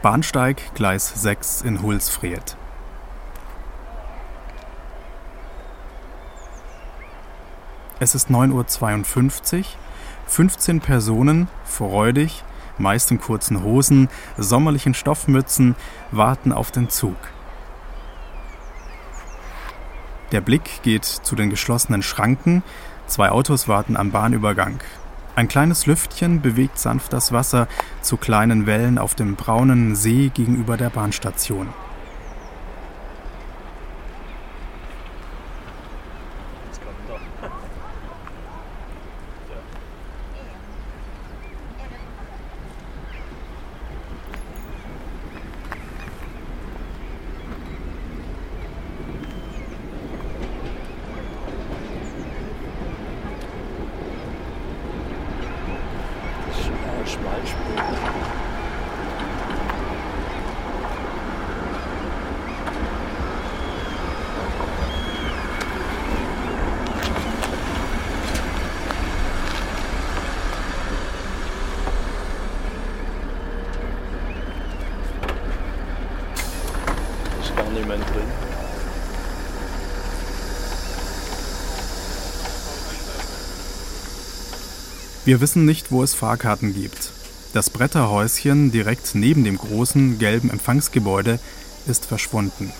Bahnsteig Gleis 6 in Hulsfried. Es ist 9.52 Uhr. 15 Personen, freudig, meist in kurzen Hosen, sommerlichen Stoffmützen, warten auf den Zug. Der Blick geht zu den geschlossenen Schranken. Zwei Autos warten am Bahnübergang. Ein kleines Lüftchen bewegt sanft das Wasser zu kleinen Wellen auf dem braunen See gegenüber der Bahnstation. Wir wissen nicht, wo es Fahrkarten gibt. Das Bretterhäuschen direkt neben dem großen gelben Empfangsgebäude ist verschwunden.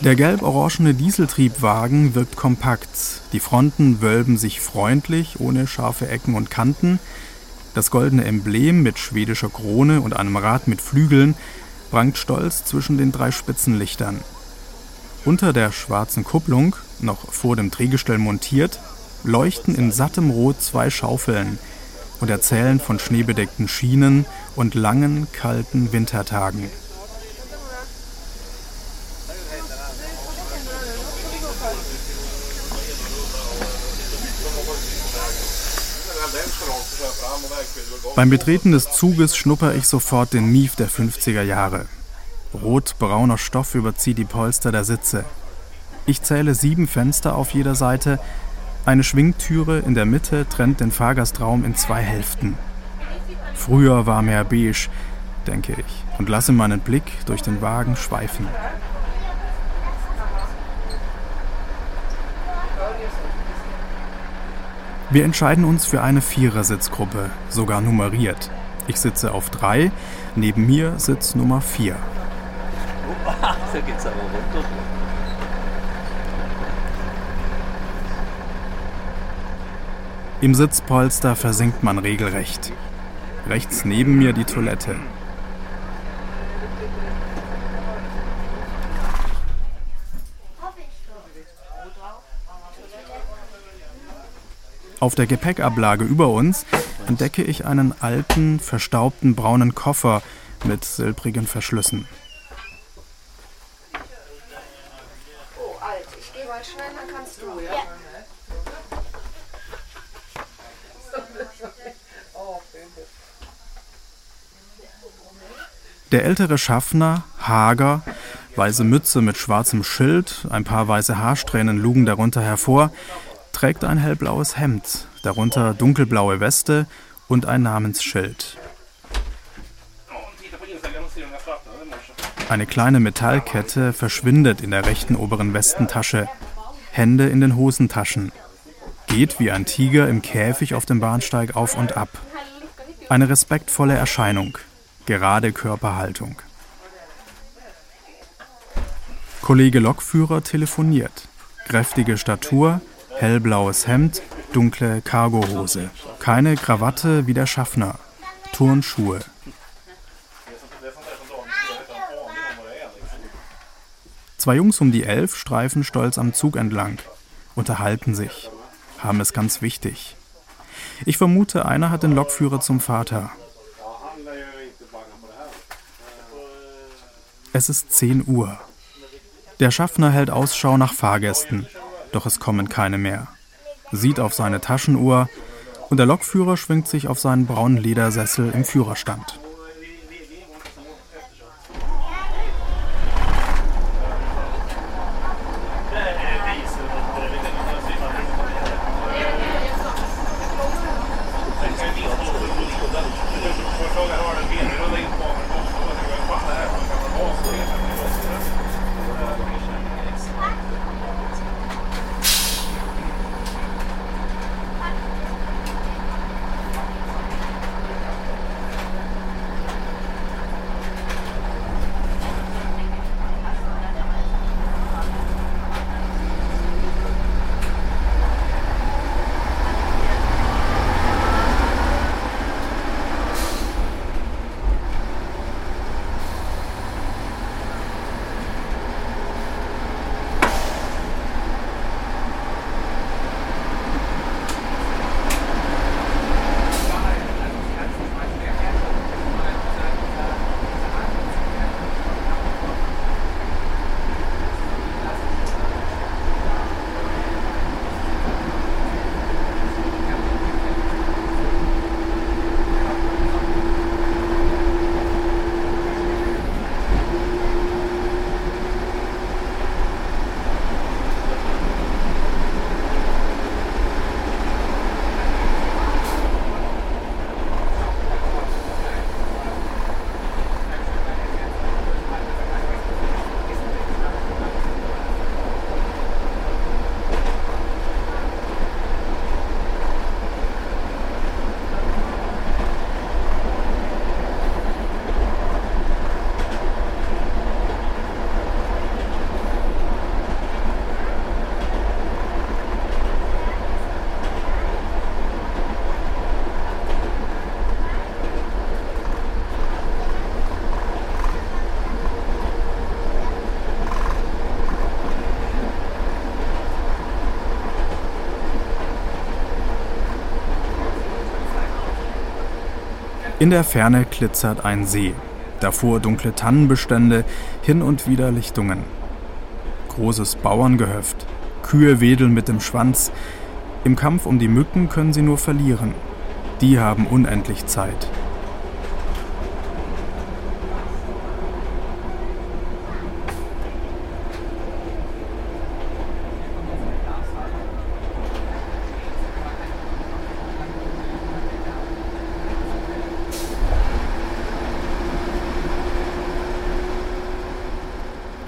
Der gelb-orangene Dieseltriebwagen wirkt kompakt. Die Fronten wölben sich freundlich, ohne scharfe Ecken und Kanten. Das goldene Emblem mit schwedischer Krone und einem Rad mit Flügeln prangt stolz zwischen den drei Spitzenlichtern. Unter der schwarzen Kupplung, noch vor dem Drehgestell montiert, leuchten in sattem Rot zwei Schaufeln und erzählen von schneebedeckten Schienen und langen, kalten Wintertagen. Beim Betreten des Zuges schnupper ich sofort den Mief der 50er Jahre. Rot-brauner Stoff überzieht die Polster der Sitze. Ich zähle sieben Fenster auf jeder Seite. Eine Schwingtüre in der Mitte trennt den Fahrgastraum in zwei Hälften. Früher war mehr beige, denke ich, und lasse meinen Blick durch den Wagen schweifen. Wir entscheiden uns für eine Vierersitzgruppe, sogar nummeriert. Ich sitze auf drei, neben mir sitzt Nummer vier. Da geht's aber runter. Im Sitzpolster versinkt man regelrecht. Rechts neben mir die Toilette. Auf der Gepäckablage über uns entdecke ich einen alten, verstaubten braunen Koffer mit silbrigen Verschlüssen. Der ältere Schaffner, hager, weiße Mütze mit schwarzem Schild, ein paar weiße Haarsträhnen lugen darunter hervor, trägt ein hellblaues Hemd, darunter dunkelblaue Weste und ein Namensschild. Eine kleine Metallkette verschwindet in der rechten oberen Westentasche, Hände in den Hosentaschen. Geht wie ein Tiger im Käfig auf dem Bahnsteig auf und ab. Eine respektvolle Erscheinung, gerade Körperhaltung. Kollege Lokführer telefoniert. Kräftige Statur, hellblaues Hemd, dunkle Cargohose. Keine Krawatte wie der Schaffner. Turnschuhe. Zwei Jungs um die elf streifen stolz am Zug entlang, unterhalten sich, haben es ganz wichtig. Ich vermute, einer hat den Lokführer zum Vater. Es ist 10 Uhr. Der Schaffner hält Ausschau nach Fahrgästen, doch es kommen keine mehr. Sieht auf seine Taschenuhr und der Lokführer schwingt sich auf seinen braunen Ledersessel im Führerstand. In der Ferne glitzert ein See, davor dunkle Tannenbestände, hin und wieder Lichtungen. Großes Bauerngehöft, Kühe wedeln mit dem Schwanz. Im Kampf um die Mücken können sie nur verlieren. Die haben unendlich Zeit.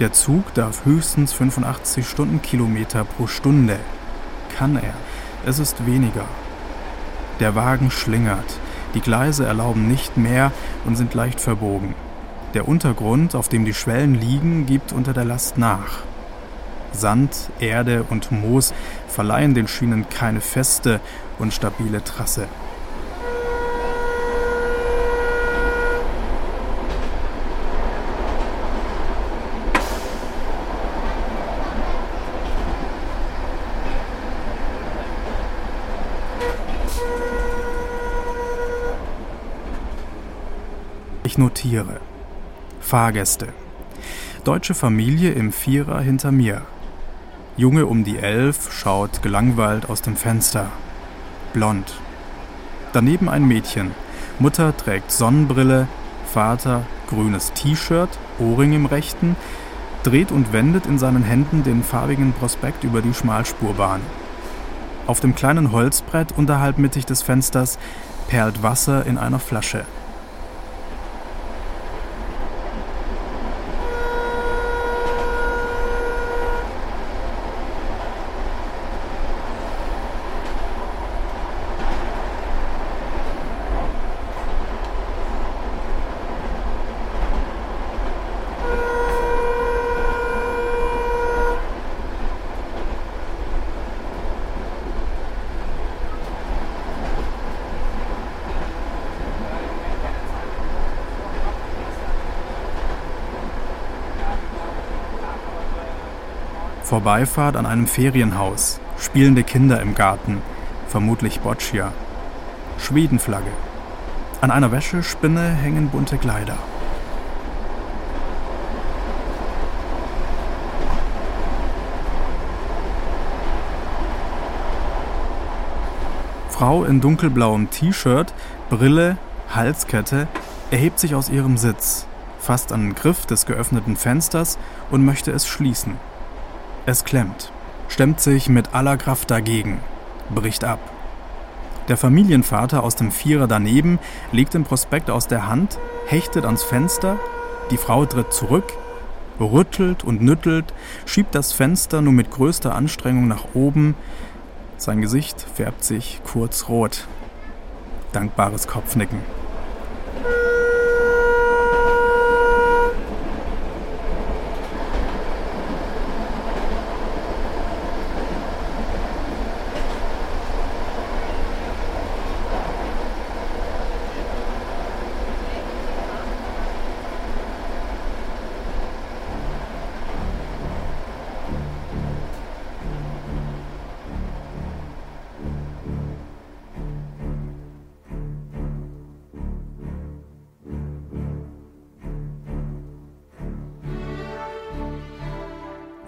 Der Zug darf höchstens 85 Stundenkilometer pro Stunde. Kann er. Es ist weniger. Der Wagen schlingert. Die Gleise erlauben nicht mehr und sind leicht verbogen. Der Untergrund, auf dem die Schwellen liegen, gibt unter der Last nach. Sand, Erde und Moos verleihen den Schienen keine feste und stabile Trasse. Ich notiere. Fahrgäste. Deutsche Familie im Vierer hinter mir. Junge um die elf schaut gelangweilt aus dem Fenster. Blond. Daneben ein Mädchen. Mutter trägt Sonnenbrille, Vater grünes T-Shirt, Ohrring im rechten, dreht und wendet in seinen Händen den farbigen Prospekt über die Schmalspurbahn. Auf dem kleinen Holzbrett unterhalb mittig des Fensters perlt Wasser in einer Flasche. Vorbeifahrt an einem Ferienhaus, spielende Kinder im Garten, vermutlich Boccia. Schwedenflagge. An einer Wäschespinne hängen bunte Kleider. Frau in dunkelblauem T-Shirt, Brille, Halskette erhebt sich aus ihrem Sitz, fasst an den Griff des geöffneten Fensters und möchte es schließen. Es klemmt, stemmt sich mit aller Kraft dagegen, bricht ab. Der Familienvater aus dem Vierer daneben legt den Prospekt aus der Hand, hechtet ans Fenster, die Frau tritt zurück, rüttelt und nüttelt, schiebt das Fenster nur mit größter Anstrengung nach oben, sein Gesicht färbt sich kurz rot. Dankbares Kopfnicken.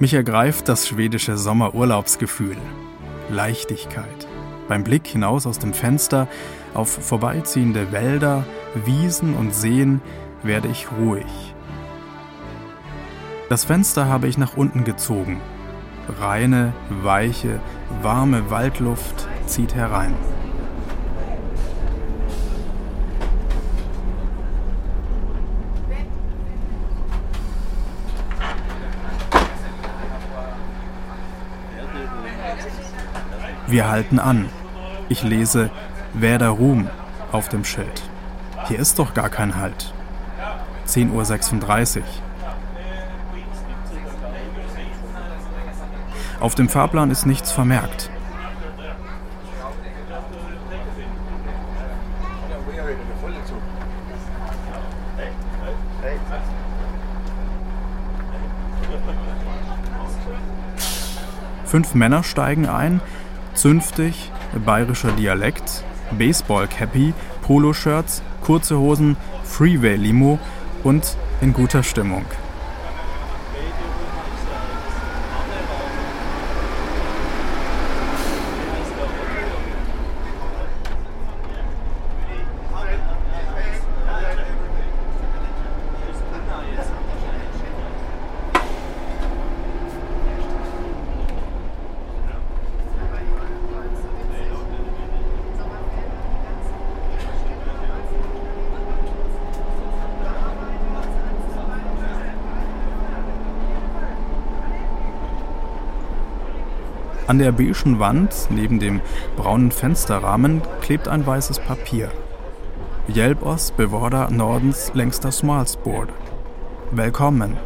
Mich ergreift das schwedische Sommerurlaubsgefühl. Leichtigkeit. Beim Blick hinaus aus dem Fenster auf vorbeiziehende Wälder, Wiesen und Seen werde ich ruhig. Das Fenster habe ich nach unten gezogen. Reine, weiche, warme Waldluft zieht herein. Wir halten an. Ich lese Werder Ruhm auf dem Schild. Hier ist doch gar kein Halt. 10.36 Uhr. Auf dem Fahrplan ist nichts vermerkt. Fünf Männer steigen ein, zünftig, bayerischer Dialekt, Baseball-Cappy, Poloshirts, kurze Hosen, Freeway-Limo und in guter Stimmung. An der beigen Wand neben dem braunen Fensterrahmen klebt ein weißes Papier. Hjälp bewohner Nordens längster Smalspår. Willkommen.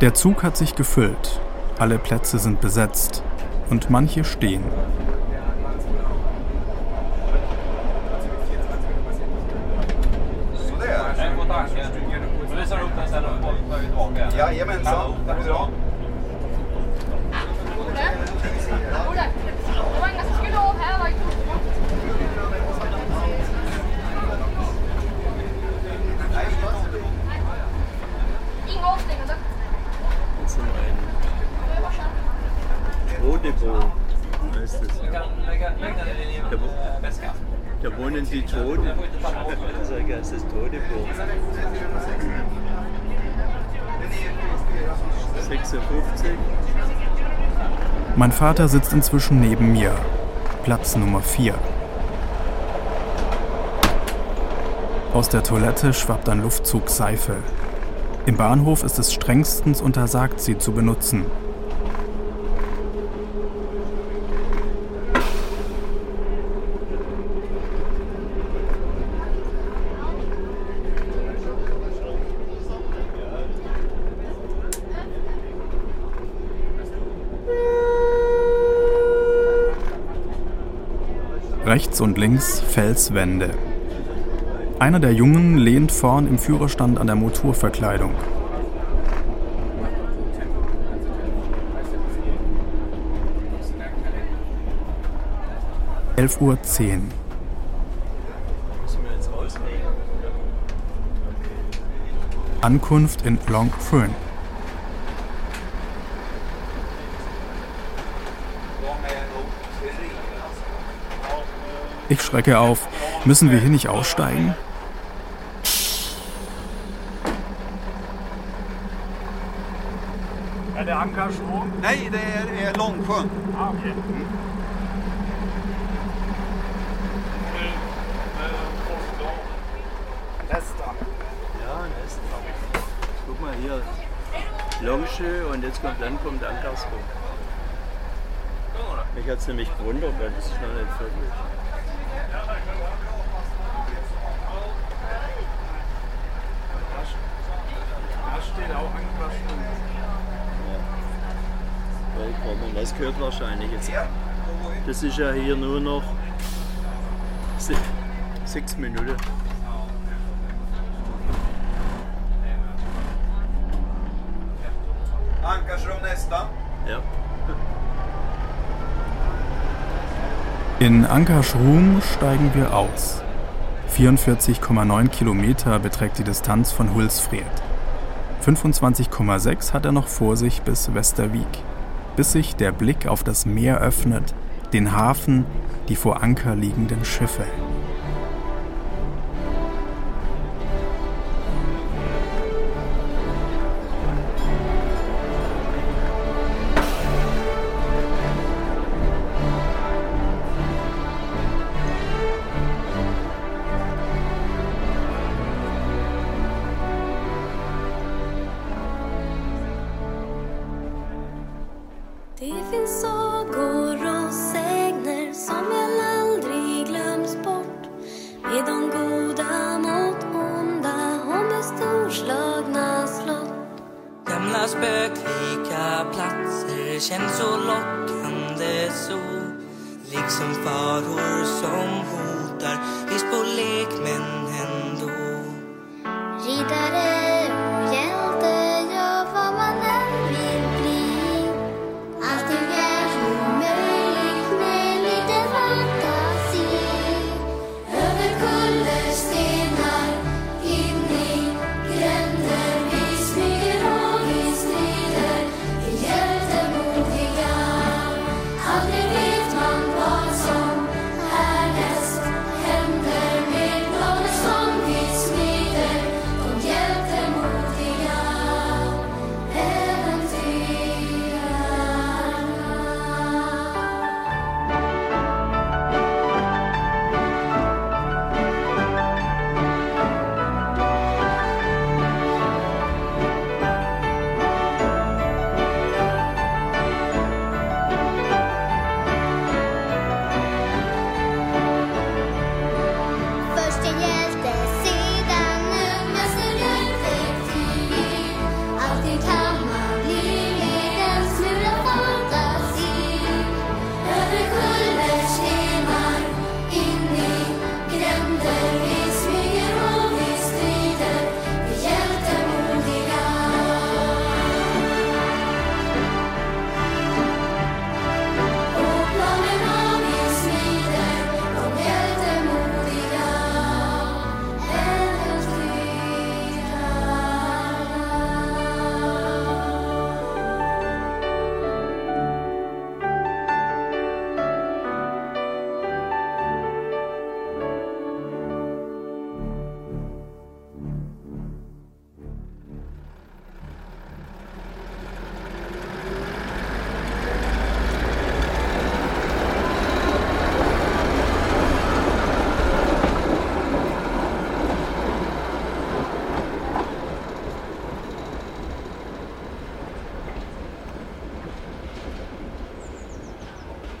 Der Zug hat sich gefüllt, alle Plätze sind besetzt und manche stehen. Jajamensan, tack så Todebo heißt es ja. Da, da wohnen die Toten. Sag es ist Todebo. 56. Mein Vater sitzt inzwischen neben mir. Platz Nummer 4. Aus der Toilette schwappt ein Luftzug Seife. Im Bahnhof ist es strengstens untersagt, sie zu benutzen. rechts und links Felswände. Einer der Jungen lehnt vorn im Führerstand an der Motorverkleidung. Elf Uhr. Zehn. Ankunft in Longfern. Ich schrecke auf. Müssen wir hier nicht aussteigen? Är det Ankarsbro? Nej, det är, är Långsjön. Ah, okej. Nästa. Ja, Nest. Guck mal hier. Longsjö und jetzt kommt, dann kommt Ankarsburg. Mich hat es nämlich gewundert, weil das ist noch nicht fertig. Vollkommen. Das gehört wahrscheinlich jetzt. Das ist ja hier nur noch se- sechs Minuten. Ja. In Ankarschrum steigen wir aus. 44,9 Kilometer beträgt die Distanz von Hulsfred. 25,6 hat er noch vor sich bis Westervik, bis sich der Blick auf das Meer öffnet, den Hafen, die vor Anker liegenden Schiffe.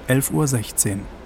11.16 Uhr.